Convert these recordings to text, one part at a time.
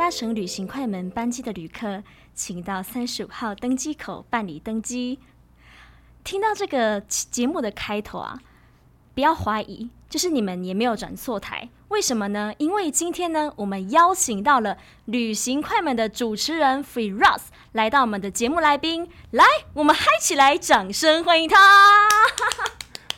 搭乘旅行快门班机的旅客，请到三十五号登机口办理登机。听到这个节目的开头啊，不要怀疑，就是你们也没有转错台。为什么呢？因为今天呢，我们邀请到了旅行快门的主持人 Firas 来到我们的节目来宾。来，我们嗨起来，掌声欢迎他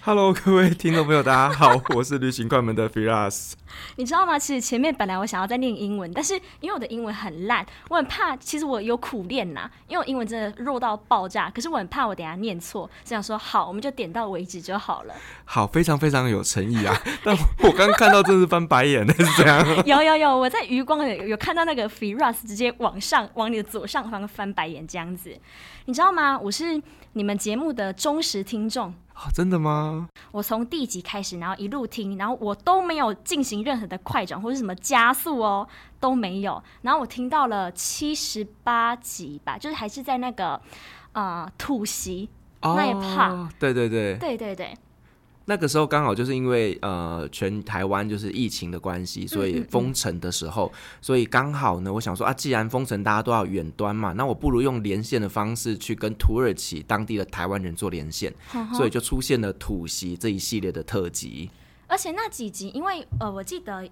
！Hello，各位听众朋友，大家好，我是旅行快门的 Firas。你知道吗？其实前面本来我想要再念英文，但是因为我的英文很烂，我很怕。其实我有苦练呐，因为我英文真的弱到爆炸。可是我很怕我等下念错，这样说好，我们就点到为止就好了。好，非常非常有诚意啊！但我刚刚看到真是翻白眼的，是这样。有有有，我在余光有有看到那个 Firas 直接往上往你的左上方翻白眼这样子，你知道吗？我是你们节目的忠实听众。啊，真的吗？我从第一集开始，然后一路听，然后我都没有进行任何的快转或者什么加速哦，都没有。然后我听到了七十八集吧，就是还是在那个呃土席那一 part。对对对，对对对。那个时候刚好就是因为呃全台湾就是疫情的关系，所以封城的时候，所以刚好呢，我想说啊，既然封城大家都要远端嘛，那我不如用连线的方式去跟土耳其当地的台湾人做连线，所以就出现了土袭这一系列的特辑。而且那几集，因为呃我记得。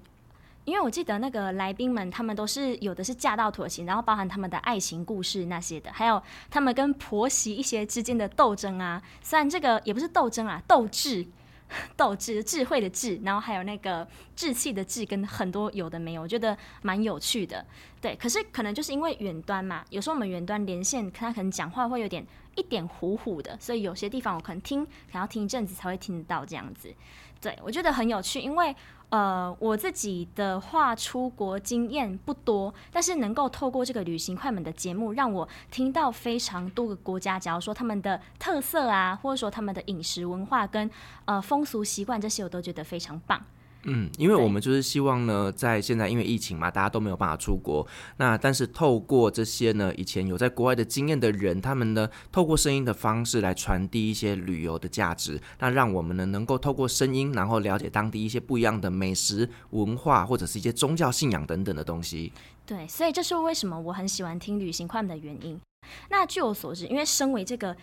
因为我记得那个来宾们，他们都是有的是嫁到土耳其，然后包含他们的爱情故事那些的，还有他们跟婆媳一些之间的斗争啊。虽然这个也不是斗争啊，斗智，斗志，智慧的智，然后还有那个志气的志，跟很多有的没有，我觉得蛮有趣的。对，可是可能就是因为远端嘛，有时候我们远端连线，他可能讲话会有点一点糊糊的，所以有些地方我可能听，可能要听一阵子才会听得到这样子。对，我觉得很有趣，因为。呃，我自己的话出国经验不多，但是能够透过这个旅行快门的节目，让我听到非常多个国家，假如说他们的特色啊，或者说他们的饮食文化跟呃风俗习惯这些，我都觉得非常棒。嗯，因为我们就是希望呢，在现在因为疫情嘛，大家都没有办法出国。那但是透过这些呢，以前有在国外的经验的人，他们呢，透过声音的方式来传递一些旅游的价值，那让我们呢能够透过声音，然后了解当地一些不一样的美食文化，或者是一些宗教信仰等等的东西。对，所以这是为什么我很喜欢听旅行快门的原因。那据我所知，因为身为这个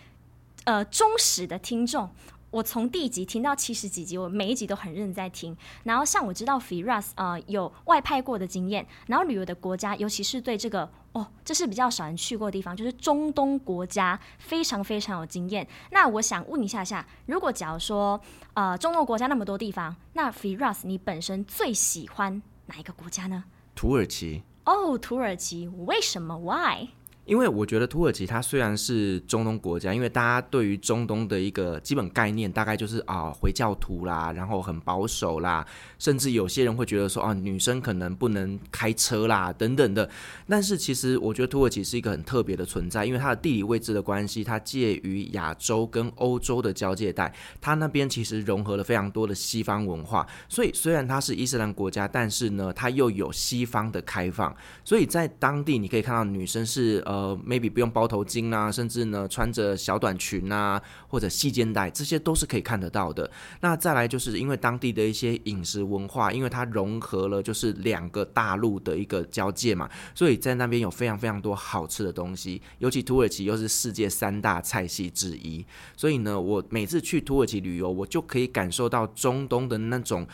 呃忠实的听众。我从第一集听到七十几集，我每一集都很认真在听。然后像我知道 Firas 呃有外派过的经验，然后旅游的国家，尤其是对这个哦，这是比较少人去过的地方，就是中东国家，非常非常有经验。那我想问一下下，如果假如说呃中东国家那么多地方，那 Firas 你本身最喜欢哪一个国家呢？土耳其。哦，土耳其，为什么？Why？因为我觉得土耳其它虽然是中东国家，因为大家对于中东的一个基本概念大概就是啊回教徒啦，然后很保守啦，甚至有些人会觉得说啊女生可能不能开车啦等等的。但是其实我觉得土耳其是一个很特别的存在，因为它的地理位置的关系，它介于亚洲跟欧洲的交界带，它那边其实融合了非常多的西方文化，所以虽然它是伊斯兰国家，但是呢它又有西方的开放，所以在当地你可以看到女生是呃。呃，maybe 不用包头巾啊，甚至呢穿着小短裙啊，或者细肩带，这些都是可以看得到的。那再来就是因为当地的一些饮食文化，因为它融合了就是两个大陆的一个交界嘛，所以在那边有非常非常多好吃的东西。尤其土耳其又是世界三大菜系之一，所以呢，我每次去土耳其旅游，我就可以感受到中东的那种。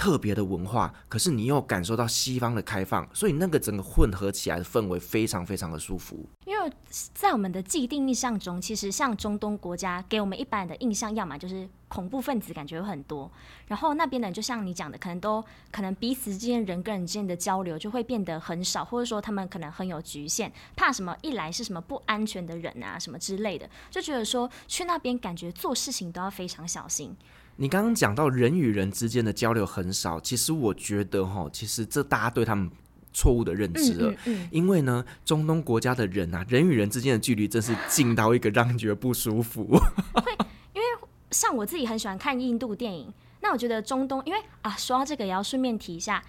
特别的文化，可是你又感受到西方的开放，所以那个整个混合起来的氛围非常非常的舒服。因为在我们的既定印象中，其实像中东国家给我们一般的印象，要么就是恐怖分子感觉有很多，然后那边的人就像你讲的，可能都可能彼此之间人跟人之间的交流就会变得很少，或者说他们可能很有局限，怕什么一来是什么不安全的人啊什么之类的，就觉得说去那边感觉做事情都要非常小心。你刚刚讲到人与人之间的交流很少，其实我觉得哈，其实这大家对他们错误的认知了。嗯嗯嗯、因为呢，中东国家的人啊，人与人之间的距离真是近到一个让人觉得不舒服。会，因为像我自己很喜欢看印度电影，那我觉得中东，因为啊，说到这个也要顺便提一下，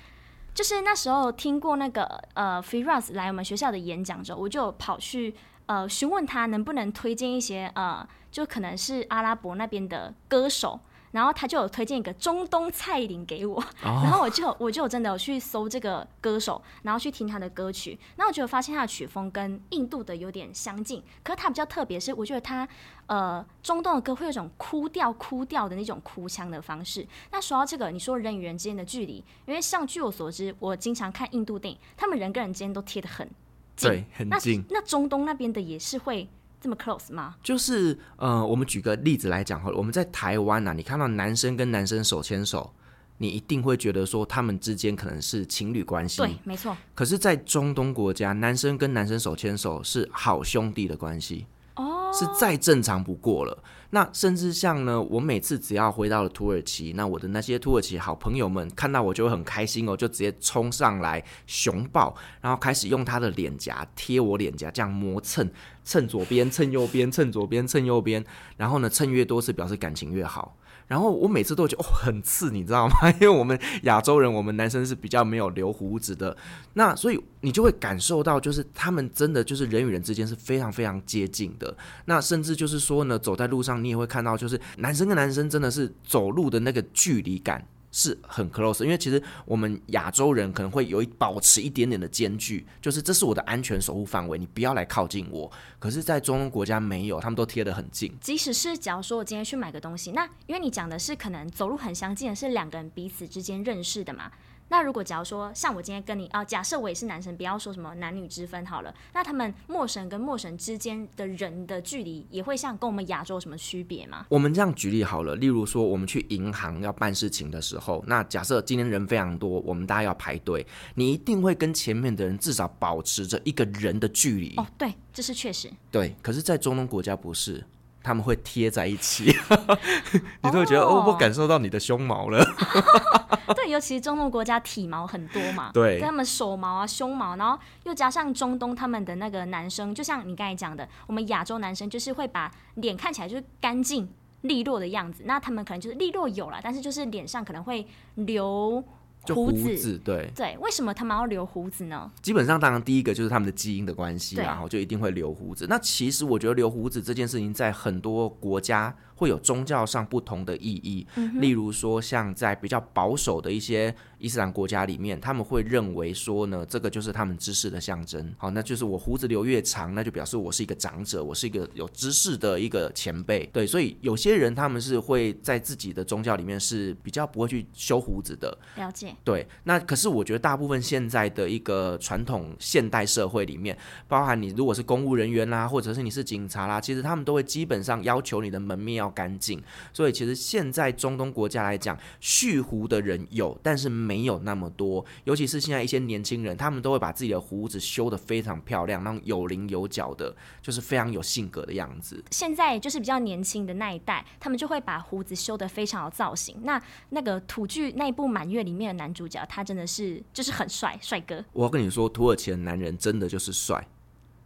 就是那时候听过那个呃，Firas 来我们学校的演讲之后，我就跑去呃询问他能不能推荐一些呃，就可能是阿拉伯那边的歌手。然后他就有推荐一个中东蔡依林给我，oh. 然后我就我就真的有去搜这个歌手，然后去听他的歌曲，然后我就发现他的曲风跟印度的有点相近，可是他比较特别是，我觉得他呃中东的歌会有一种哭调哭调的那种哭腔的方式。那说到这个，你说人与人之间的距离，因为像据我所知，我经常看印度电影，他们人跟人之间都贴得很近，对，很近。那，那中东那边的也是会。这么 close 吗？就是呃，我们举个例子来讲好了，我们在台湾啊，你看到男生跟男生手牵手，你一定会觉得说他们之间可能是情侣关系。对，没错。可是，在中东国家，男生跟男生手牵手是好兄弟的关系。是再正常不过了。那甚至像呢，我每次只要回到了土耳其，那我的那些土耳其好朋友们看到我就会很开心哦，就直接冲上来熊抱，然后开始用他的脸颊贴我脸颊，这样磨蹭，蹭左边，蹭右边，蹭左边，蹭右边，然后呢，蹭越多是表示感情越好。然后我每次都觉得哦很刺，你知道吗？因为我们亚洲人，我们男生是比较没有留胡子的，那所以你就会感受到，就是他们真的就是人与人之间是非常非常接近的。那甚至就是说呢，走在路上你也会看到，就是男生跟男生真的是走路的那个距离感。是很 close，因为其实我们亚洲人可能会有一保持一点点的间距，就是这是我的安全守护范围，你不要来靠近我。可是，在中东国家没有，他们都贴得很近。即使是假如说我今天去买个东西，那因为你讲的是可能走路很相近的，是两个人彼此之间认识的嘛。那如果假如说像我今天跟你啊，假设我也是男生，不要说什么男女之分好了。那他们陌生跟陌生之间的人的距离，也会像跟我们亚洲有什么区别吗？我们这样举例好了，例如说我们去银行要办事情的时候，那假设今天人非常多，我们大家要排队，你一定会跟前面的人至少保持着一个人的距离。哦，对，这是确实。对，可是，在中东国家不是。他们会贴在一起，你都会觉得哦，我感受到你的胸毛了。对，尤其是中东国家体毛很多嘛，对，跟他们手毛啊、胸毛，然后又加上中东他们的那个男生，就像你刚才讲的，我们亚洲男生就是会把脸看起来就是干净利落的样子，那他们可能就是利落有了，但是就是脸上可能会留。就胡子，胡子对对，为什么他们要留胡子呢？基本上，当然第一个就是他们的基因的关系，然后就一定会留胡子。那其实我觉得留胡子这件事情，在很多国家。会有宗教上不同的意义，嗯、例如说像在比较保守的一些伊斯兰国家里面，他们会认为说呢，这个就是他们知识的象征。好，那就是我胡子留越长，那就表示我是一个长者，我是一个有知识的一个前辈。对，所以有些人他们是会在自己的宗教里面是比较不会去修胡子的。了解。对，那可是我觉得大部分现在的一个传统现代社会里面，包含你如果是公务人员啦，或者是你是警察啦，其实他们都会基本上要求你的门面要干净，所以其实现在中东国家来讲，蓄胡的人有，但是没有那么多。尤其是现在一些年轻人，他们都会把自己的胡子修得非常漂亮，那种有棱有角的，就是非常有性格的样子。现在就是比较年轻的那一代，他们就会把胡子修得非常有造型。那那个土剧那部《满月》里面的男主角，他真的是就是很帅帅哥。我要跟你说，土耳其的男人真的就是帅，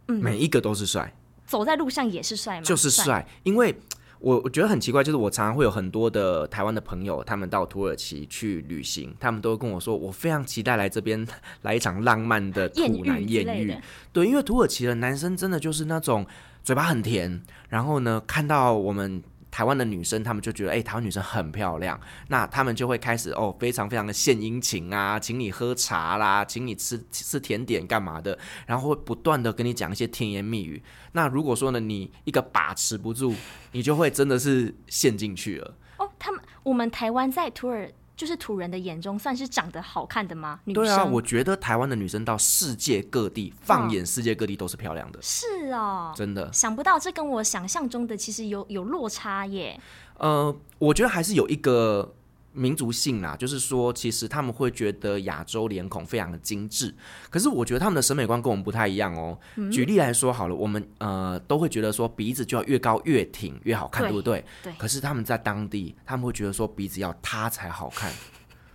嗯，每一个都是帅，走在路上也是帅吗？就是，帅因为。我我觉得很奇怪，就是我常常会有很多的台湾的朋友，他们到土耳其去旅行，他们都会跟我说，我非常期待来这边来一场浪漫的土男艳遇。对，因为土耳其的男生真的就是那种嘴巴很甜，然后呢，看到我们。台湾的女生，她们就觉得，哎、台湾女生很漂亮，那她们就会开始哦，非常非常的献殷勤啊，请你喝茶啦，请你吃吃甜点干嘛的，然后会不断的跟你讲一些甜言蜜语。那如果说呢，你一个把持不住，你就会真的是陷进去了。哦，他们，我们台湾在土耳。就是土人的眼中算是长得好看的吗？女生？对啊，我觉得台湾的女生到世界各地，放眼世界各地都是漂亮的。是哦，真的。想不到这跟我想象中的其实有有落差耶。呃，我觉得还是有一个。民族性啦，就是说，其实他们会觉得亚洲脸孔非常的精致，可是我觉得他们的审美观跟我们不太一样哦。嗯、举例来说好了，我们呃都会觉得说鼻子就要越高越挺越好看，对，对不对？对。可是他们在当地，他们会觉得说鼻子要塌才好看。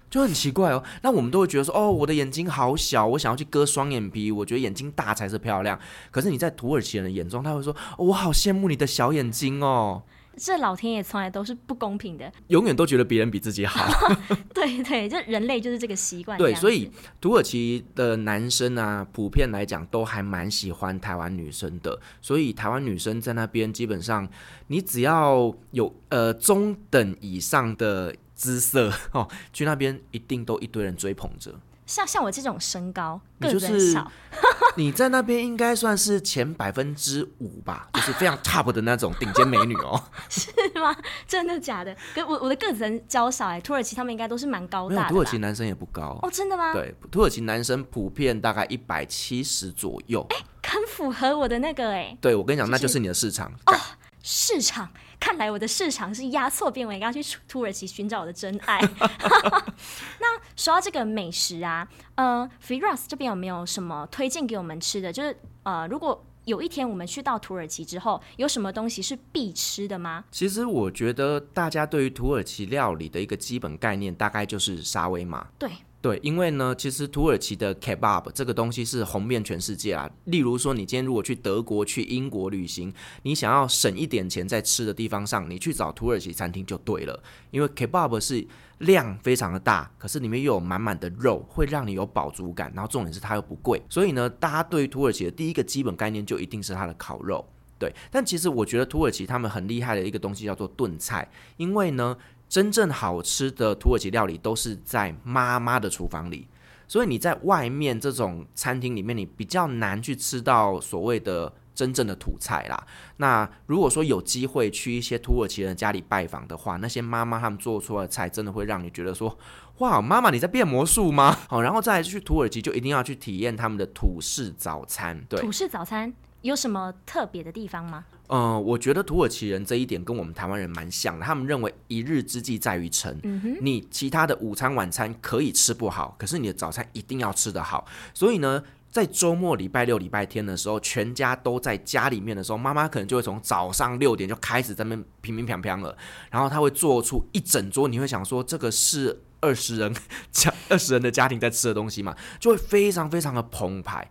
就很奇怪哦。那我们都会觉得说，哦，我的眼睛好小，我想要去割双眼皮，我觉得眼睛大才是漂亮。可是你在土耳其人的眼中，他会说，哦，我好羡慕你的小眼睛哦。这老天爷从来都是不公平的，永远都觉得别人比自己好。对对，就人类就是这个习惯。对，所以土耳其的男生啊，普遍来讲都还蛮喜欢台湾女生的。所以台湾女生在那边，基本上你只要有呃中等以上的姿色哦，去那边一定都一堆人追捧着。像像我这种身高，个子很小，你在那边应该算是前百分之五吧，就是非常 top 的那种顶尖美女哦。是吗？真的假的？跟我我的个子很娇小哎，土耳其他们应该都是蛮高大的。土耳其男生也不高哦，真的吗？对，土耳其男生普遍大概一百七十左右，哎，很符合我的那个哎。对，我跟你讲，那就是你的市场哦，市场。看来我的市场是压错边，我应该要去土耳其寻找我的真爱。那说到这个美食啊，呃，Firas 这边有没有什么推荐给我们吃的？就是呃，如果有一天我们去到土耳其之后，有什么东西是必吃的吗？其实我觉得大家对于土耳其料理的一个基本概念，大概就是沙威玛。对。对，因为呢，其实土耳其的 kebab 这个东西是红遍全世界啊。例如说，你今天如果去德国、去英国旅行，你想要省一点钱在吃的地方上，你去找土耳其餐厅就对了。因为 kebab 是量非常的大，可是里面又有满满的肉，会让你有饱足感。然后重点是它又不贵，所以呢，大家对于土耳其的第一个基本概念就一定是它的烤肉。对，但其实我觉得土耳其他们很厉害的一个东西叫做炖菜，因为呢。真正好吃的土耳其料理都是在妈妈的厨房里，所以你在外面这种餐厅里面，你比较难去吃到所谓的真正的土菜啦。那如果说有机会去一些土耳其人家里拜访的话，那些妈妈他们做出来的菜，真的会让你觉得说，哇，妈妈你在变魔术吗？好，然后再去土耳其就一定要去体验他们的土式早餐。对，土式早餐有什么特别的地方吗？嗯、呃，我觉得土耳其人这一点跟我们台湾人蛮像的。他们认为一日之计在于晨，嗯，你其他的午餐晚餐可以吃不好，可是你的早餐一定要吃得好。所以呢，在周末礼拜六、礼拜天的时候，全家都在家里面的时候，妈妈可能就会从早上六点就开始在那边乒乒乓乓了，然后他会做出一整桌，你会想说这个是二十人家 二十人的家庭在吃的东西嘛，就会非常非常的澎湃。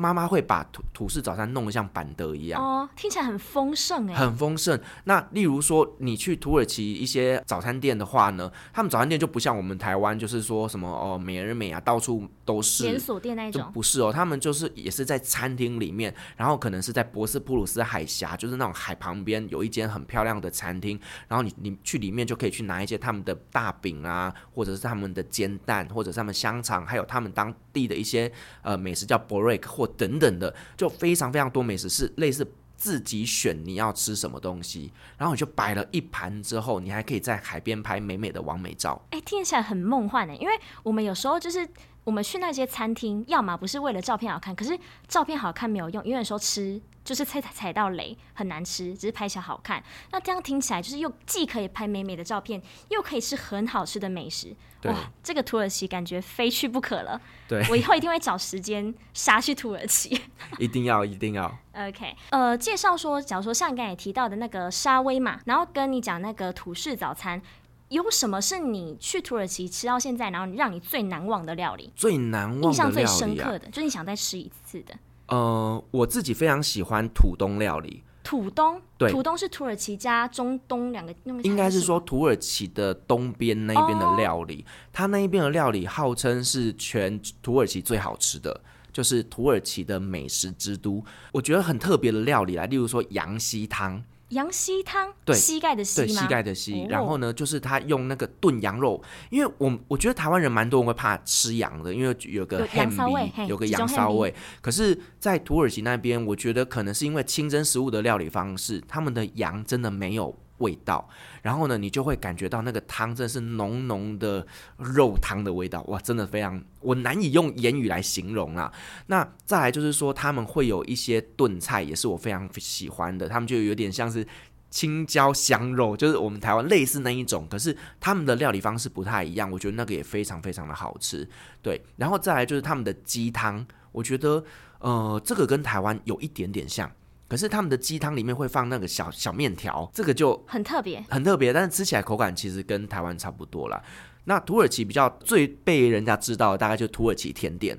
就妈妈会把土土式早餐弄得像板德一样。哦，听起来很丰盛哎，很丰盛。那例如说你去土耳其一些早餐店的话呢，他们早餐店就不像我们台湾，就是说什么哦美而美啊，到处都是连锁店那种，不是哦，他们就是也是在餐厅里面，然后可能是在博斯普鲁斯海峡，就是那种海旁边有一间很漂亮的餐厅，然后你你去里面就可以去拿一些他们的大饼啊，或者是他们的煎蛋，或者是他们香肠，还有他们当地的一些呃美食叫 borek 或等等。的就非常非常多美食是类似自己选你要吃什么东西，然后你就摆了一盘之后，你还可以在海边拍美美的完美照。哎，听起来很梦幻呢，因为我们有时候就是。我们去那些餐厅，要么不是为了照片好看，可是照片好看没有用，因为有时候吃就是踩踩到雷，很难吃，只是拍起来好看。那这样听起来就是又既可以拍美美的照片，又可以吃很好吃的美食。哇，这个土耳其感觉非去不可了。对，我以后一定会找时间杀去土耳其。一定要，一定要。OK，呃，介绍说，假如说像你刚才提到的那个沙威玛，然后跟你讲那个土式早餐。有什么是你去土耳其吃到现在，然后让你最难忘的料理？最难忘的料理、啊、印象最深刻的，就是你想再吃一次的。呃，我自己非常喜欢土东料理。土东，对，土东是土耳其加中东两个，应该是说土耳其的东边那边的料理，哦、它那一边的料理号称是全土耳其最好吃的，就是土耳其的美食之都。我觉得很特别的料理啊，例如说羊膝汤。羊膝汤，对，膝盖的膝吗？对，膝盖的膝。然后呢，就是他用那个炖羊肉，因为我我觉得台湾人蛮多人会怕吃羊的，因为有个 ham 有个羊骚味。可是，在土耳其那边，我觉得可能是因为清真食物的料理方式，他们的羊真的没有味道，然后呢，你就会感觉到那个汤真是浓浓的肉汤的味道，哇，真的非常，我难以用言语来形容啊。那再来就是说，他们会有一些炖菜，也是我非常喜欢的，他们就有点像是青椒香肉，就是我们台湾类似那一种，可是他们的料理方式不太一样，我觉得那个也非常非常的好吃。对，然后再来就是他们的鸡汤，我觉得呃，这个跟台湾有一点点像。可是他们的鸡汤里面会放那个小小面条，这个就很特别，很特别。但是吃起来口感其实跟台湾差不多啦。那土耳其比较最被人家知道的，大概就土耳其甜点。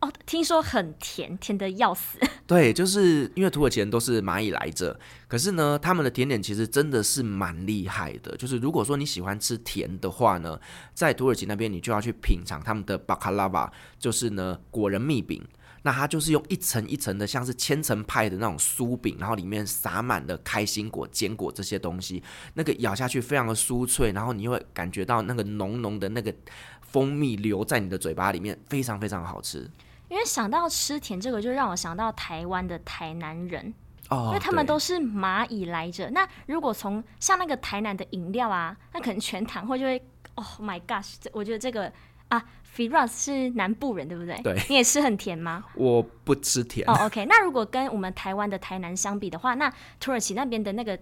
哦，听说很甜，甜的要死。对，就是因为土耳其人都是蚂蚁来着，可是呢，他们的甜点其实真的是蛮厉害的。就是如果说你喜欢吃甜的话呢，在土耳其那边你就要去品尝他们的巴卡拉瓦，就是呢果仁蜜饼。那它就是用一层一层的，像是千层派的那种酥饼，然后里面撒满了开心果、坚果这些东西，那个咬下去非常的酥脆，然后你会感觉到那个浓浓的那个蜂蜜留在你的嘴巴里面，非常非常好吃。因为想到吃甜这个，就让我想到台湾的台南人哦，因为他们都是蚂蚁来着。那如果从像那个台南的饮料啊，那可能全糖会就会，Oh my gosh！我觉得这个啊，Firas 是南部人对不对？对，你也吃很甜吗？我不吃甜。哦、oh,，OK。那如果跟我们台湾的台南相比的话，那土耳其那边的那个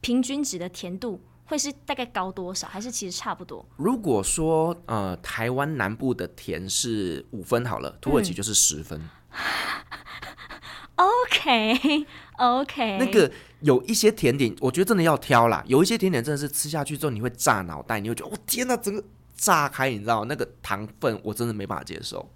平均值的甜度？会是大概高多少，还是其实差不多？如果说呃，台湾南部的甜是五分好了，土耳其就是十分。嗯、OK OK，那个有一些甜点，我觉得真的要挑啦。有一些甜点真的是吃下去之后你会炸脑袋，你会觉得哦天哪，整个炸开，你知道那个糖分我真的没办法接受。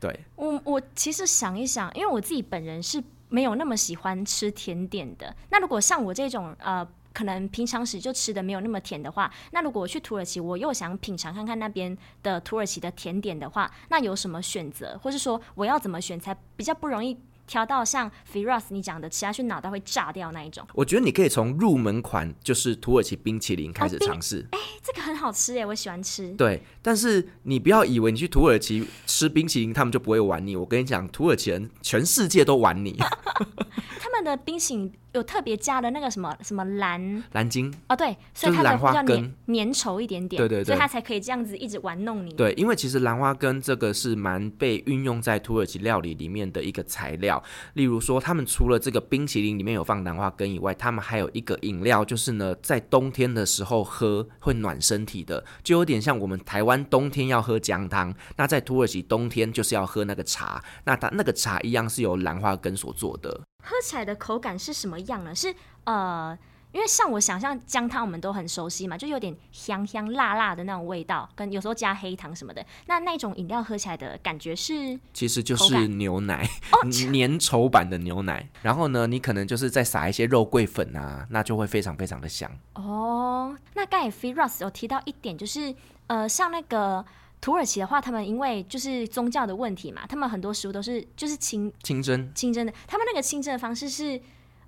对，我我其实想一想，因为我自己本人是没有那么喜欢吃甜点的。那如果像我这种呃。可能平常时就吃的没有那么甜的话，那如果我去土耳其，我又想品尝看看那边的土耳其的甜点的话，那有什么选择，或是说我要怎么选才比较不容易挑到像 Firas 你讲的吃下去脑袋会炸掉那一种？我觉得你可以从入门款就是土耳其冰淇淋开始尝试。哎、哦欸，这个很好吃哎，我喜欢吃。对，但是你不要以为你去土耳其吃冰淇淋，他们就不会玩你。我跟你讲，土耳其人全世界都玩你。他们的冰淇淋。有特别加的那个什么什么蓝蓝晶哦，对，所以它的比较粘粘稠一点点，对对对，所以它才可以这样子一直玩弄你。对，因为其实兰花根这个是蛮被运用在土耳其料理里面的一个材料。例如说，他们除了这个冰淇淋里面有放兰花根以外，他们还有一个饮料，就是呢，在冬天的时候喝会暖身体的，就有点像我们台湾冬天要喝姜汤，那在土耳其冬天就是要喝那个茶，那它那个茶一样是由兰花根所做的。喝起来的口感是什么样呢？是呃，因为像我想象姜汤，我们都很熟悉嘛，就有点香香辣辣的那种味道，跟有时候加黑糖什么的。那那种饮料喝起来的感觉是，其实就是牛奶，哦、粘稠版的牛奶。然后呢，你可能就是再撒一些肉桂粉啊，那就会非常非常的香。哦，那刚才 Firas 有提到一点，就是呃，像那个。土耳其的话，他们因为就是宗教的问题嘛，他们很多食物都是就是清清真清真的。他们那个清真的方式是，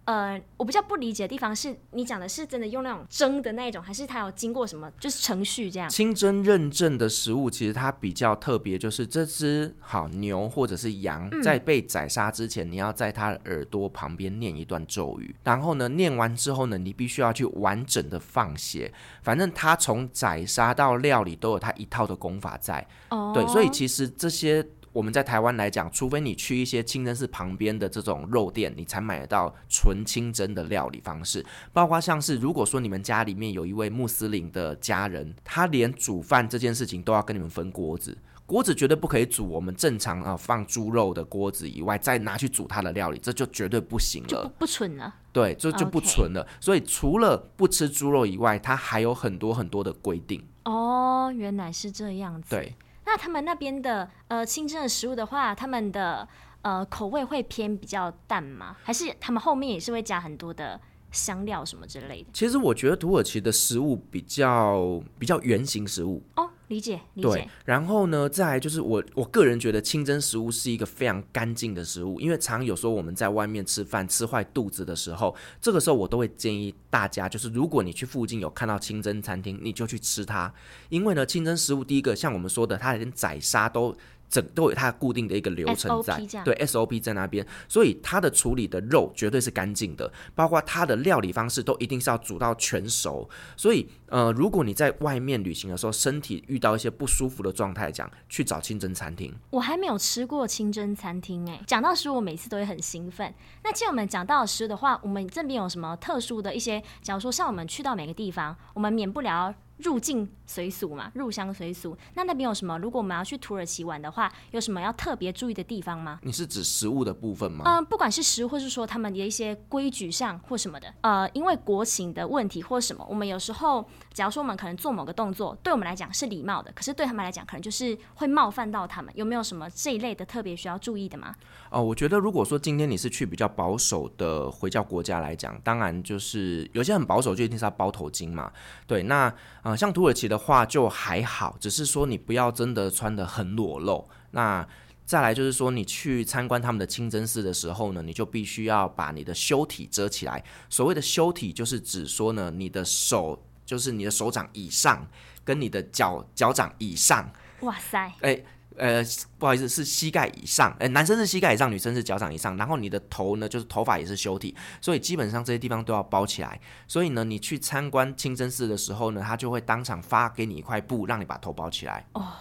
呃，我比较不理解的地方是，你讲的是真的用那种蒸的那种，还是它有经过什么就是程序这样？清真认证的食物其实它比较特别，就是这只好牛或者是羊在被宰杀之前，你要在它的耳朵旁边念一段咒语，然后呢，念完之后呢，你必须要去完整的放血。反正它从宰杀到料理都有它一套的功法在，oh. 对，所以其实这些我们在台湾来讲，除非你去一些清真寺旁边的这种肉店，你才买得到纯清真的料理方式。包括像是如果说你们家里面有一位穆斯林的家人，他连煮饭这件事情都要跟你们分锅子。锅子绝对不可以煮我们正常啊放猪肉的锅子以外，再拿去煮它的料理，这就绝对不行了，就不不纯了。对，这就，就不纯了。所以除了不吃猪肉以外，它还有很多很多的规定。哦，原来是这样子。对，那他们那边的呃清真的食物的话，他们的呃口味会偏比较淡吗？还是他们后面也是会加很多的香料什么之类的？其实我觉得土耳其的食物比较比较圆形食物哦。理解，对，然后呢，再来就是我我个人觉得清真食物是一个非常干净的食物，因为常有时候我们在外面吃饭吃坏肚子的时候，这个时候我都会建议大家，就是如果你去附近有看到清真餐厅，你就去吃它，因为呢，清真食物第一个像我们说的，它连宰杀都。整都有它固定的一个流程在，SOP、对 SOP 在那边，所以它的处理的肉绝对是干净的，包括它的料理方式都一定是要煮到全熟。所以，呃，如果你在外面旅行的时候，身体遇到一些不舒服的状态，讲去找清真餐厅。我还没有吃过清真餐厅哎，讲到食物，我每次都会很兴奋。那既然我们讲到食物的话，我们这边有什么特殊的一些？假如说像我们去到每个地方，我们免不了。入境随俗嘛，入乡随俗。那那边有什么？如果我们要去土耳其玩的话，有什么要特别注意的地方吗？你是指食物的部分吗？嗯、呃，不管是食物，或是说他们的一些规矩上或什么的。呃，因为国情的问题或什么，我们有时候，假如说我们可能做某个动作，对我们来讲是礼貌的，可是对他们来讲，可能就是会冒犯到他们。有没有什么这一类的特别需要注意的吗？哦、呃，我觉得如果说今天你是去比较保守的回教国家来讲，当然就是有些很保守，就一定是要包头巾嘛。对，那。啊、呃，像土耳其的话就还好，只是说你不要真的穿的很裸露。那再来就是说，你去参观他们的清真寺的时候呢，你就必须要把你的修体遮起来。所谓的修体，就是指说呢，你的手就是你的手掌以上，跟你的脚脚掌以上。哇塞！哎。呃，不好意思，是膝盖以上。呃，男生是膝盖以上，女生是脚掌以上。然后你的头呢，就是头发也是修体，所以基本上这些地方都要包起来。所以呢，你去参观清真寺的时候呢，他就会当场发给你一块布，让你把头包起来。哦。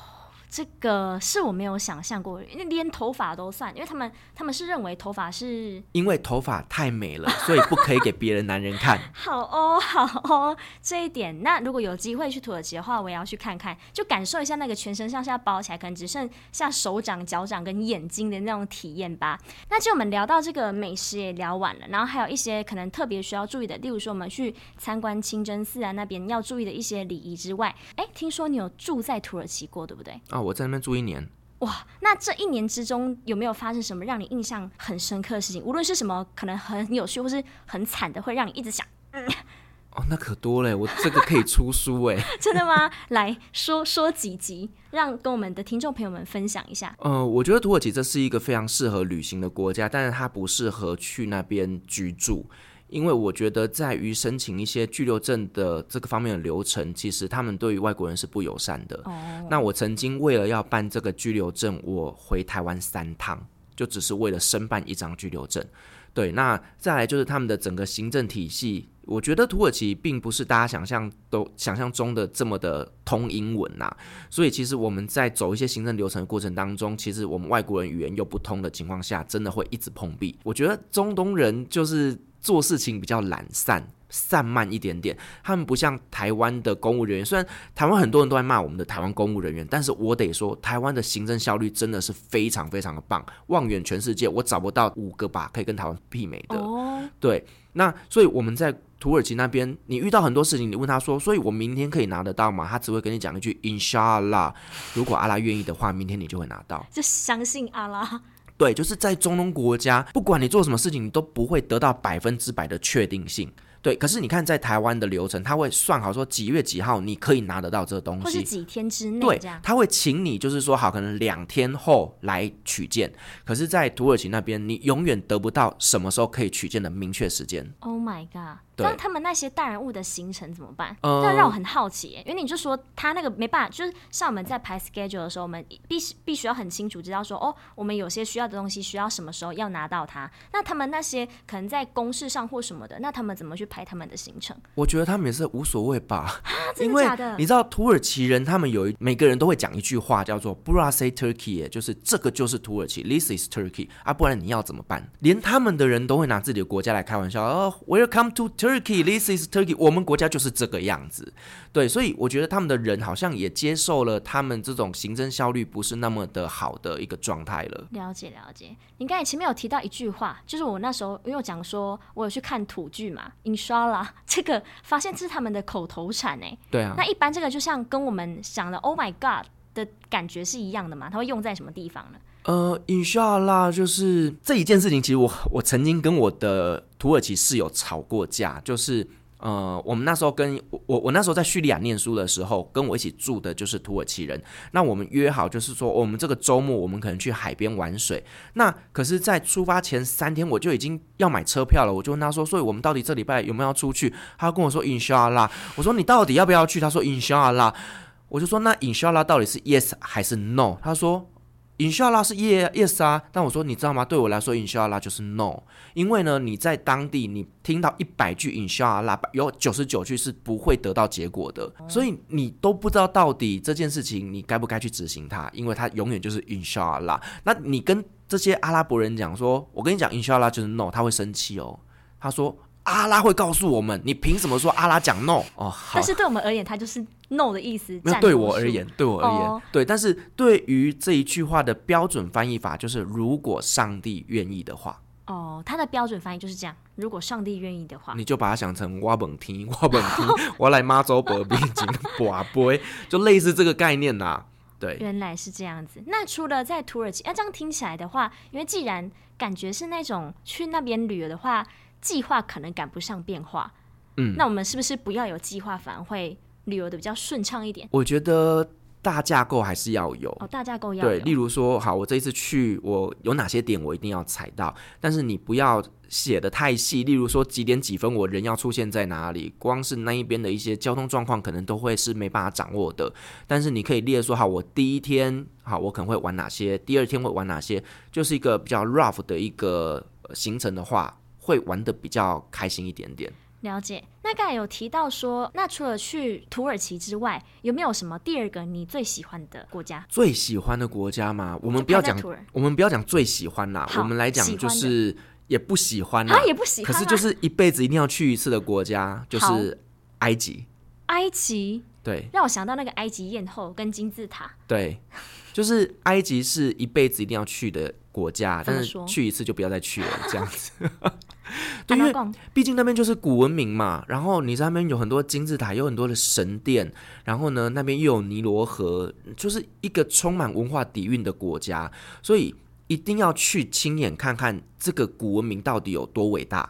这个是我没有想象过，因为连头发都算，因为他们他们是认为头发是因为头发太美了，所以不可以给别人男人看。好哦，好哦，这一点。那如果有机会去土耳其的话，我也要去看看，就感受一下那个全身上下包起来，可能只剩下手掌、脚掌跟眼睛的那种体验吧。那就我们聊到这个美食也聊完了，然后还有一些可能特别需要注意的，例如说我们去参观清真寺啊那边要注意的一些礼仪之外，哎，听说你有住在土耳其过，对不对？哦。我在那边住一年，哇！那这一年之中有没有发生什么让你印象很深刻的事情？无论是什么，可能很有趣或是很惨的，会让你一直想。嗯、哦，那可多嘞！我这个可以出书哎，真的吗？来说说几集，让跟我们的听众朋友们分享一下。呃，我觉得土耳其这是一个非常适合旅行的国家，但是它不适合去那边居住。因为我觉得，在于申请一些居留证的这个方面的流程，其实他们对于外国人是不友善的。Oh. 那我曾经为了要办这个居留证，我回台湾三趟，就只是为了申办一张居留证。对，那再来就是他们的整个行政体系，我觉得土耳其并不是大家想象都想象中的这么的通英文呐、啊。所以其实我们在走一些行政流程的过程当中，其实我们外国人语言又不通的情况下，真的会一直碰壁。我觉得中东人就是。做事情比较懒散、散漫一点点，他们不像台湾的公务人员。虽然台湾很多人都在骂我们的台湾公务人员，但是我得说，台湾的行政效率真的是非常非常的棒，望远全世界，我找不到五个吧可以跟台湾媲美的。Oh. 对，那所以我们在土耳其那边，你遇到很多事情，你问他说，所以我明天可以拿得到吗？他只会跟你讲一句 Inshallah，如果阿拉愿意的话，明天你就会拿到。就相信阿拉。对，就是在中东国家，不管你做什么事情，你都不会得到百分之百的确定性。对，可是你看在台湾的流程，他会算好说几月几号你可以拿得到这个东西，或是几天之内。对，他会请你就是说好，可能两天后来取件。可是，在土耳其那边，你永远得不到什么时候可以取件的明确时间。Oh my god！那他们那些大人物的行程怎么办？这、呃、让我很好奇，因为你就说他那个没办法，就是像我们在排 schedule 的时候，我们必须必须要很清楚知道说，哦，我们有些需要的东西需要什么时候要拿到它。那他们那些可能在公事上或什么的，那他们怎么去？排他们的行程，我觉得他们也是无所谓吧。因为你知道土耳其人，他们有一每个人都会讲一句话，叫做 “Burası Turkey”，就是这个就是土耳其，“This is Turkey” 啊，不然你要怎么办？连他们的人都会拿自己的国家来开玩笑哦，“Welcome to Turkey”，“This is Turkey”，我们国家就是这个样子。对，所以我觉得他们的人好像也接受了他们这种行政效率不是那么的好的一个状态了。了解了解，你刚才前面有提到一句话，就是我那时候因为我讲说我有去看土剧嘛。刷啦 这个，发现这是他们的口头禅哎。对啊。那一般这个就像跟我们想的 “Oh my God” 的感觉是一样的嘛？它会用在什么地方呢？呃，Inshallah 就是这一件事情。其实我我曾经跟我的土耳其室友吵过架，就是。呃，我们那时候跟我我那时候在叙利亚念书的时候，跟我一起住的就是土耳其人。那我们约好，就是说我们这个周末我们可能去海边玩水。那可是，在出发前三天我就已经要买车票了。我就问他说：“所以我们到底这礼拜有没有要出去？”他跟我说：“Inshallah。”我说：“你到底要不要去？”他说：“Inshallah。”我就说：“那 Inshallah 到底是 yes 还是 no？” 他说。Insha 拉是 yes yes 啊，但我说你知道吗？对我来说，Insha 拉就是 no，因为呢，你在当地你听到一百句 Insha 拉有九十九句是不会得到结果的，所以你都不知道到底这件事情你该不该去执行它，因为它永远就是 Insha 拉。那你跟这些阿拉伯人讲说，我跟你讲 Insha 拉就是 no，他会生气哦，他说。阿拉会告诉我们，你凭什么说阿拉讲 no？哦，好。但是对我们而言，他就是 no 的意思。没有，对我而言，对我而言，哦、对。但是对于这一句话的标准翻译法就是，如果上帝愿意的话。哦，它的标准翻译就是这样。如果上帝愿意的话，你就把它想成挖本听，挖本听，我来妈祖伯边境寡杯，就类似这个概念呐、啊。对，原来是这样子。那除了在土耳其，啊，这样听起来的话，因为既然感觉是那种去那边旅游的话，计划可能赶不上变化。嗯，那我们是不是不要有计划，反而会旅游的比较顺畅一点？我觉得。大架构还是要有哦，大架构要有。对，例如说，好，我这一次去，我有哪些点我一定要踩到，但是你不要写的太细。例如说，几点几分我人要出现在哪里，光是那一边的一些交通状况可能都会是没办法掌握的。但是你可以列说，好，我第一天好，我可能会玩哪些，第二天会玩哪些，就是一个比较 rough 的一个行程的话，会玩的比较开心一点点。了解，那刚才有提到说，那除了去土耳其之外，有没有什么第二个你最喜欢的国家？最喜欢的国家嘛？我们不要讲，我们不要讲最喜欢啦，我们来讲就是也不喜欢啦，也不喜欢，可是就是一辈子一定要去一次的国家，就是埃及。埃及，对，让我想到那个埃及艳后跟金字塔。对，就是埃及是一辈子一定要去的国家，但是去一次就不要再去了，这样子。对，因为毕竟那边就是古文明嘛，然后你在那边有很多金字塔，有很多的神殿，然后呢，那边又有尼罗河，就是一个充满文化底蕴的国家，所以一定要去亲眼看看这个古文明到底有多伟大。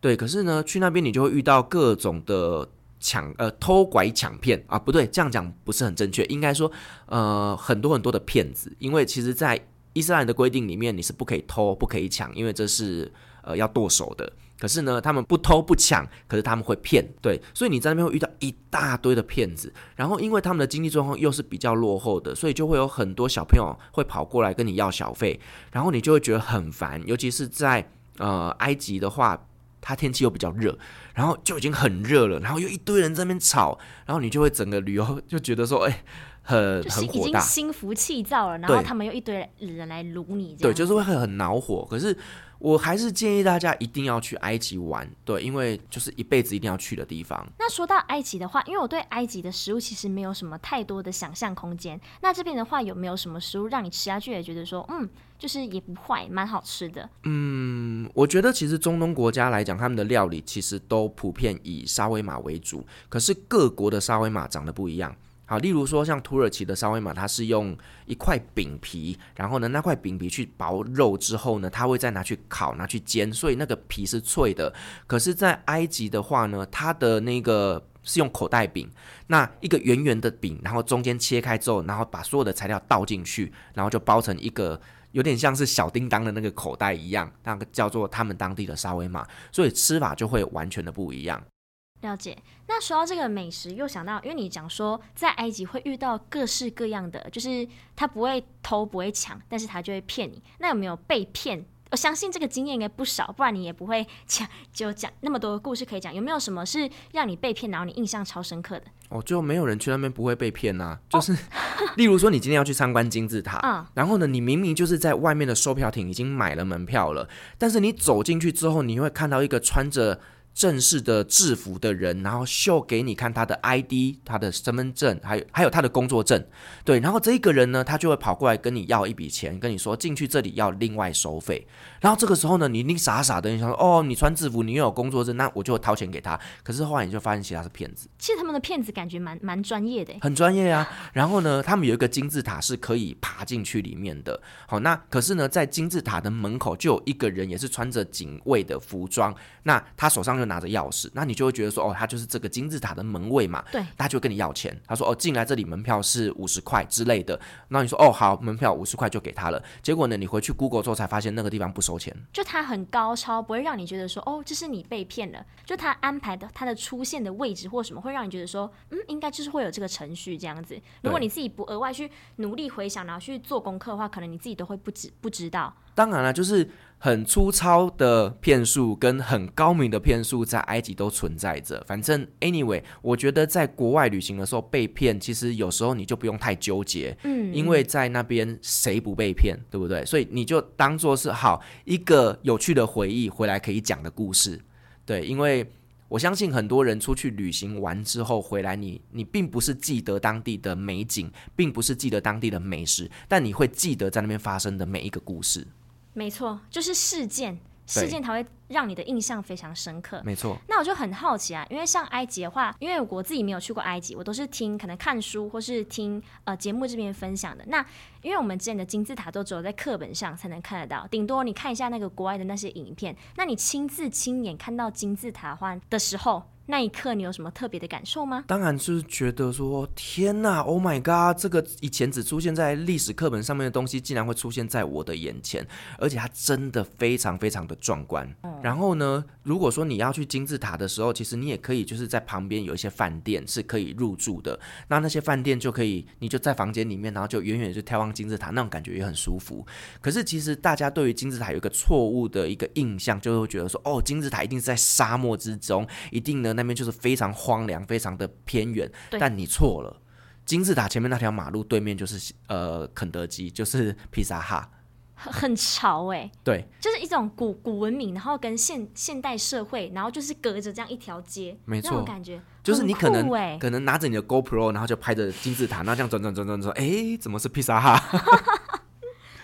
对，可是呢，去那边你就会遇到各种的抢呃偷拐抢骗啊，不对，这样讲不是很正确，应该说呃很多很多的骗子，因为其实，在伊斯兰的规定里面，你是不可以偷、不可以抢，因为这是。呃，要剁手的，可是呢，他们不偷不抢，可是他们会骗，对，所以你在那边会遇到一大堆的骗子，然后因为他们的经济状况又是比较落后的，所以就会有很多小朋友会跑过来跟你要小费，然后你就会觉得很烦，尤其是在呃埃及的话，它天气又比较热，然后就已经很热了，然后又一堆人在那边吵，然后你就会整个旅游 就觉得说，哎、欸，很很火大，心浮气躁了，然后他们又一堆人来撸你，对，就是会很很恼火，可是。我还是建议大家一定要去埃及玩，对，因为就是一辈子一定要去的地方。那说到埃及的话，因为我对埃及的食物其实没有什么太多的想象空间。那这边的话，有没有什么食物让你吃下去也觉得说，嗯，就是也不坏，蛮好吃的？嗯，我觉得其实中东国家来讲，他们的料理其实都普遍以沙威玛为主，可是各国的沙威玛长得不一样。好，例如说像土耳其的沙威玛，它是用一块饼皮，然后呢，那块饼皮去薄肉之后呢，它会再拿去烤，拿去煎，所以那个皮是脆的。可是，在埃及的话呢，它的那个是用口袋饼，那一个圆圆的饼，然后中间切开之后，然后把所有的材料倒进去，然后就包成一个有点像是小叮当的那个口袋一样，那个叫做他们当地的沙威玛，所以吃法就会完全的不一样。了解。那说到这个美食，又想到，因为你讲说在埃及会遇到各式各样的，就是他不会偷不会抢，但是他就会骗你。那有没有被骗？我相信这个经验应该不少，不然你也不会讲就讲那么多故事可以讲。有没有什么是让你被骗，然后你印象超深刻的？哦，就没有人去那边不会被骗呐、啊。就是、哦、例如说，你今天要去参观金字塔，嗯，然后呢，你明明就是在外面的售票亭已经买了门票了，但是你走进去之后，你会看到一个穿着。正式的制服的人，然后秀给你看他的 ID、他的身份证，还有还有他的工作证，对，然后这一个人呢，他就会跑过来跟你要一笔钱，跟你说进去这里要另外收费。然后这个时候呢，你你傻傻的，你想说哦，你穿制服，你又有工作证，那我就掏钱给他。可是后来你就发现其他是骗子。其实他们的骗子感觉蛮蛮专业的，很专业啊。然后呢，他们有一个金字塔是可以爬进去里面的。好，那可是呢，在金字塔的门口就有一个人，也是穿着警卫的服装，那他手上就拿着钥匙，那你就会觉得说，哦，他就是这个金字塔的门卫嘛。对，他就跟你要钱。他说，哦，进来这里门票是五十块之类的。那你说，哦，好，门票五十块就给他了。结果呢，你回去 Google 之后才发现那个地方不收钱。就他很高超，不会让你觉得说，哦，这是你被骗了。就他安排的他的出现的位置或什么，会让你觉得说，嗯，应该就是会有这个程序这样子。如果你自己不额外去努力回想，然后去做功课的话，可能你自己都会不知不知道。当然了，就是。很粗糙的骗术跟很高明的骗术在埃及都存在着。反正 anyway，我觉得在国外旅行的时候被骗，其实有时候你就不用太纠结，嗯，因为在那边谁不被骗，对不对？所以你就当做是好一个有趣的回忆回来可以讲的故事，对，因为我相信很多人出去旅行完之后回来你，你你并不是记得当地的美景，并不是记得当地的美食，但你会记得在那边发生的每一个故事。没错，就是事件。事件才会让你的印象非常深刻。没错。那我就很好奇啊，因为像埃及的话，因为我自己没有去过埃及，我都是听可能看书或是听呃节目这边分享的。那因为我们之前的金字塔都只有在课本上才能看得到，顶多你看一下那个国外的那些影片。那你亲自亲眼看到金字塔话的时候，那一刻你有什么特别的感受吗？当然是觉得说天哪，Oh my God，这个以前只出现在历史课本上面的东西，竟然会出现在我的眼前，而且它真的非常非常的壮观。嗯。然后呢，如果说你要去金字塔的时候，其实你也可以就是在旁边有一些饭店是可以入住的，那那些饭店就可以，你就在房间里面，然后就远远就眺望金字塔，那种感觉也很舒服。可是其实大家对于金字塔有一个错误的一个印象，就会觉得说，哦，金字塔一定是在沙漠之中，一定呢。那边就是非常荒凉，非常的偏远，但你错了。金字塔前面那条马路对面就是呃肯德基，就是披萨哈，很潮哎、欸，对，就是一种古古文明，然后跟现现代社会，然后就是隔着这样一条街，没错，那种感觉就是你可能可能拿着你的 GoPro，然后就拍着金字塔，那这样转转转转转，哎，怎么是披萨哈？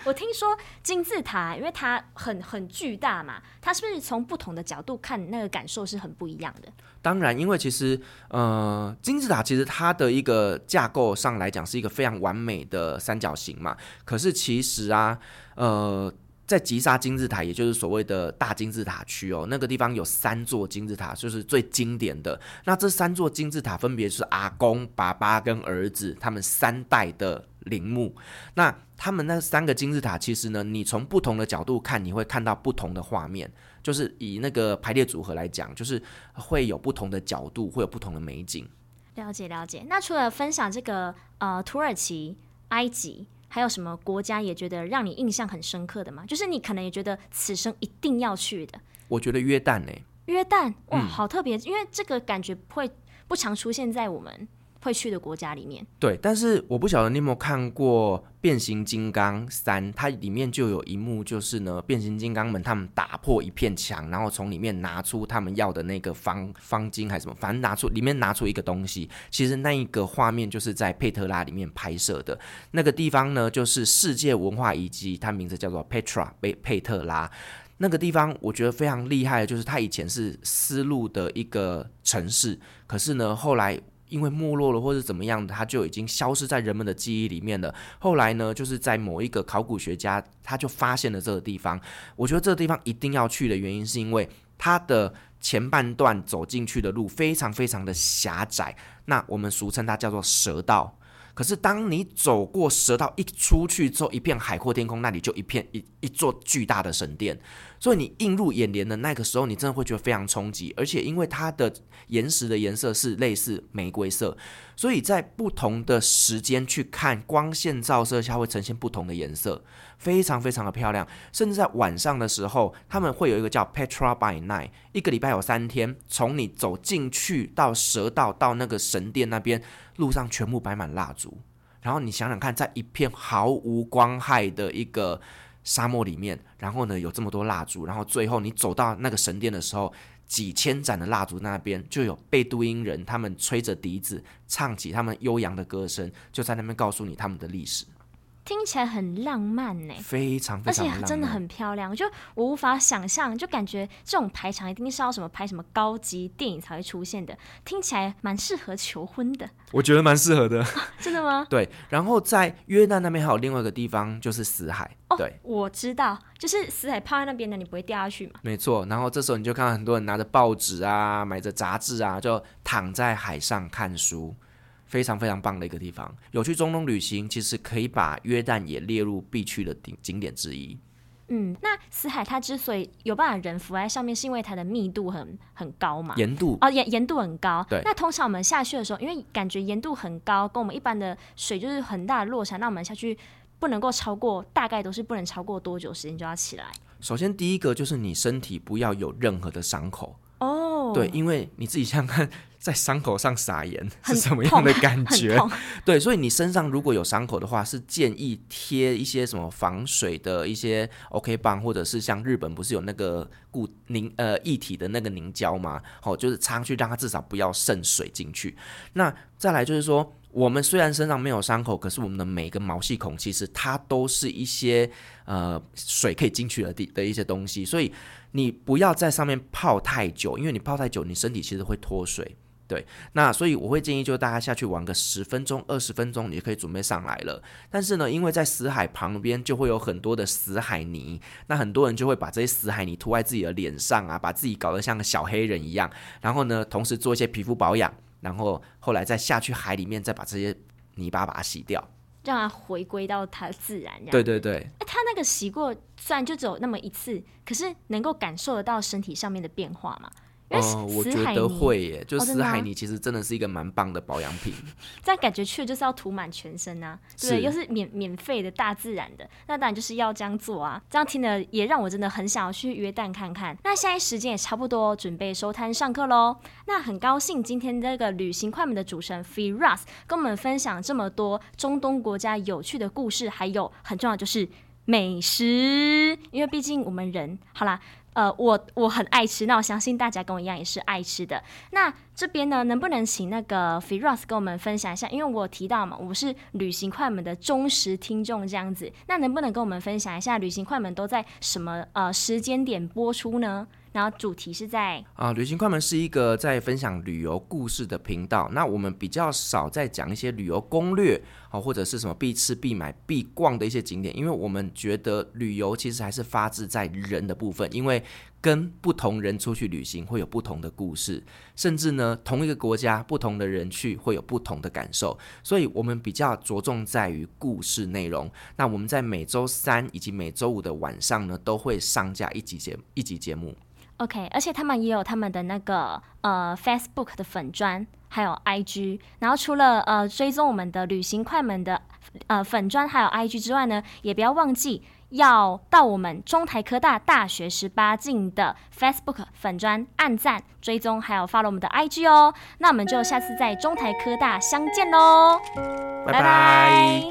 我听说金字塔，因为它很很巨大嘛，它是不是从不同的角度看，那个感受是很不一样的？当然，因为其实呃，金字塔其实它的一个架构上来讲是一个非常完美的三角形嘛。可是其实啊，呃，在吉萨金字塔，也就是所谓的大金字塔区哦，那个地方有三座金字塔，就是最经典的。那这三座金字塔分别是阿公、爸爸跟儿子他们三代的陵墓。那他们那三个金字塔，其实呢，你从不同的角度看，你会看到不同的画面。就是以那个排列组合来讲，就是会有不同的角度，会有不同的美景。了解了解。那除了分享这个呃土耳其、埃及，还有什么国家也觉得让你印象很深刻的吗？就是你可能也觉得此生一定要去的。我觉得约旦呢、欸，约旦哇，好特别，嗯、因为这个感觉会不常出现在我们会去的国家里面，对，但是我不晓得你有没有看过《变形金刚三》，它里面就有一幕，就是呢，变形金刚们他们打破一片墙，然后从里面拿出他们要的那个方方巾还是什么，反正拿出里面拿出一个东西。其实那一个画面就是在佩特拉里面拍摄的，那个地方呢，就是世界文化遗迹，它名字叫做 Petra 被佩特拉。那个地方我觉得非常厉害，就是它以前是丝路的一个城市，可是呢，后来。因为没落了或者怎么样的，它就已经消失在人们的记忆里面了。后来呢，就是在某一个考古学家，他就发现了这个地方。我觉得这个地方一定要去的原因，是因为它的前半段走进去的路非常非常的狭窄，那我们俗称它叫做蛇道。可是当你走过蛇道一出去之后，一片海阔天空，那里就一片一一座巨大的神殿。所以你映入眼帘的那个时候，你真的会觉得非常冲击，而且因为它的岩石的颜色是类似玫瑰色，所以在不同的时间去看，光线照射下会呈现不同的颜色，非常非常的漂亮。甚至在晚上的时候，他们会有一个叫 Petra by Night，一个礼拜有三天，从你走进去到蛇道到那个神殿那边，路上全部摆满蜡烛，然后你想想看，在一片毫无光害的一个。沙漠里面，然后呢，有这么多蜡烛，然后最后你走到那个神殿的时候，几千盏的蜡烛那边就有贝都因人，他们吹着笛子，唱起他们悠扬的歌声，就在那边告诉你他们的历史。听起来很浪漫呢，非常非常，而且真的很漂亮。就我无法想象，就感觉这种排场一定是要什么拍什么高级电影才会出现的。听起来蛮适合求婚的，我觉得蛮适合的。真的吗？对。然后在约旦那边还有另外一个地方，就是死海。哦，对，我知道，就是死海泡在那边的，你不会掉下去吗？没错。然后这时候你就看到很多人拿着报纸啊，买着杂志啊，就躺在海上看书。非常非常棒的一个地方，有去中东旅行，其实可以把约旦也列入必去的景景点之一。嗯，那死海它之所以有办法人浮在上面，是因为它的密度很很高嘛？盐度哦，盐盐度很高。对。那通常我们下去的时候，因为感觉盐度很高，跟我们一般的水就是很大的落差，那我们下去不能够超过，大概都是不能超过多久时间就要起来？首先第一个就是你身体不要有任何的伤口。哦。对，因为你自己想想看。在伤口上撒盐是什么样的感觉？对，所以你身上如果有伤口的话，是建议贴一些什么防水的一些 OK 棒，或者是像日本不是有那个固凝呃液体的那个凝胶吗？好、哦，就是擦上去让它至少不要渗水进去。那再来就是说，我们虽然身上没有伤口，可是我们的每个毛细孔其实它都是一些呃水可以进去的地的一些东西，所以你不要在上面泡太久，因为你泡太久，你身体其实会脱水。对，那所以我会建议，就大家下去玩个十分钟、二十分钟，你就可以准备上来了。但是呢，因为在死海旁边就会有很多的死海泥，那很多人就会把这些死海泥涂在自己的脸上啊，把自己搞得像个小黑人一样。然后呢，同时做一些皮肤保养，然后后来再下去海里面，再把这些泥巴把它洗掉，让它回归到它自然。对对对，哎，他那个洗过，虽然就只有那么一次，可是能够感受得到身体上面的变化吗？哦、呃，我觉得会耶，就死海泥其实真的是一个蛮棒的保养品。哦、这样感觉去就是要涂满全身啊，对，又是免免费的大自然的，那当然就是要这样做啊。这样听的也让我真的很想要去约旦看看。那现在时间也差不多，准备收摊上课喽。那很高兴今天这个旅行快门的主持人 Firas 跟我们分享这么多中东国家有趣的故事，还有很重要就是美食，因为毕竟我们人好啦。呃，我我很爱吃，那我相信大家跟我一样也是爱吃的。那这边呢，能不能请那个 Firas 跟我们分享一下？因为我有提到嘛，我是旅行快门的忠实听众这样子。那能不能跟我们分享一下，旅行快门都在什么呃时间点播出呢？然后主题是在啊，旅行快门是一个在分享旅游故事的频道。那我们比较少在讲一些旅游攻略啊，或者是什么必吃、必买、必逛的一些景点，因为我们觉得旅游其实还是发自在人的部分，因为跟不同人出去旅行会有不同的故事，甚至呢，同一个国家不同的人去会有不同的感受，所以我们比较着重在于故事内容。那我们在每周三以及每周五的晚上呢，都会上架一集节一集节目。OK，而且他们也有他们的那个呃 Facebook 的粉砖，还有 IG。然后除了呃追踪我们的旅行快门的呃粉砖还有 IG 之外呢，也不要忘记要到我们中台科大大学十八进的 Facebook 粉砖按赞追踪，还有 follow 我们的 IG 哦。那我们就下次在中台科大相见喽，拜拜。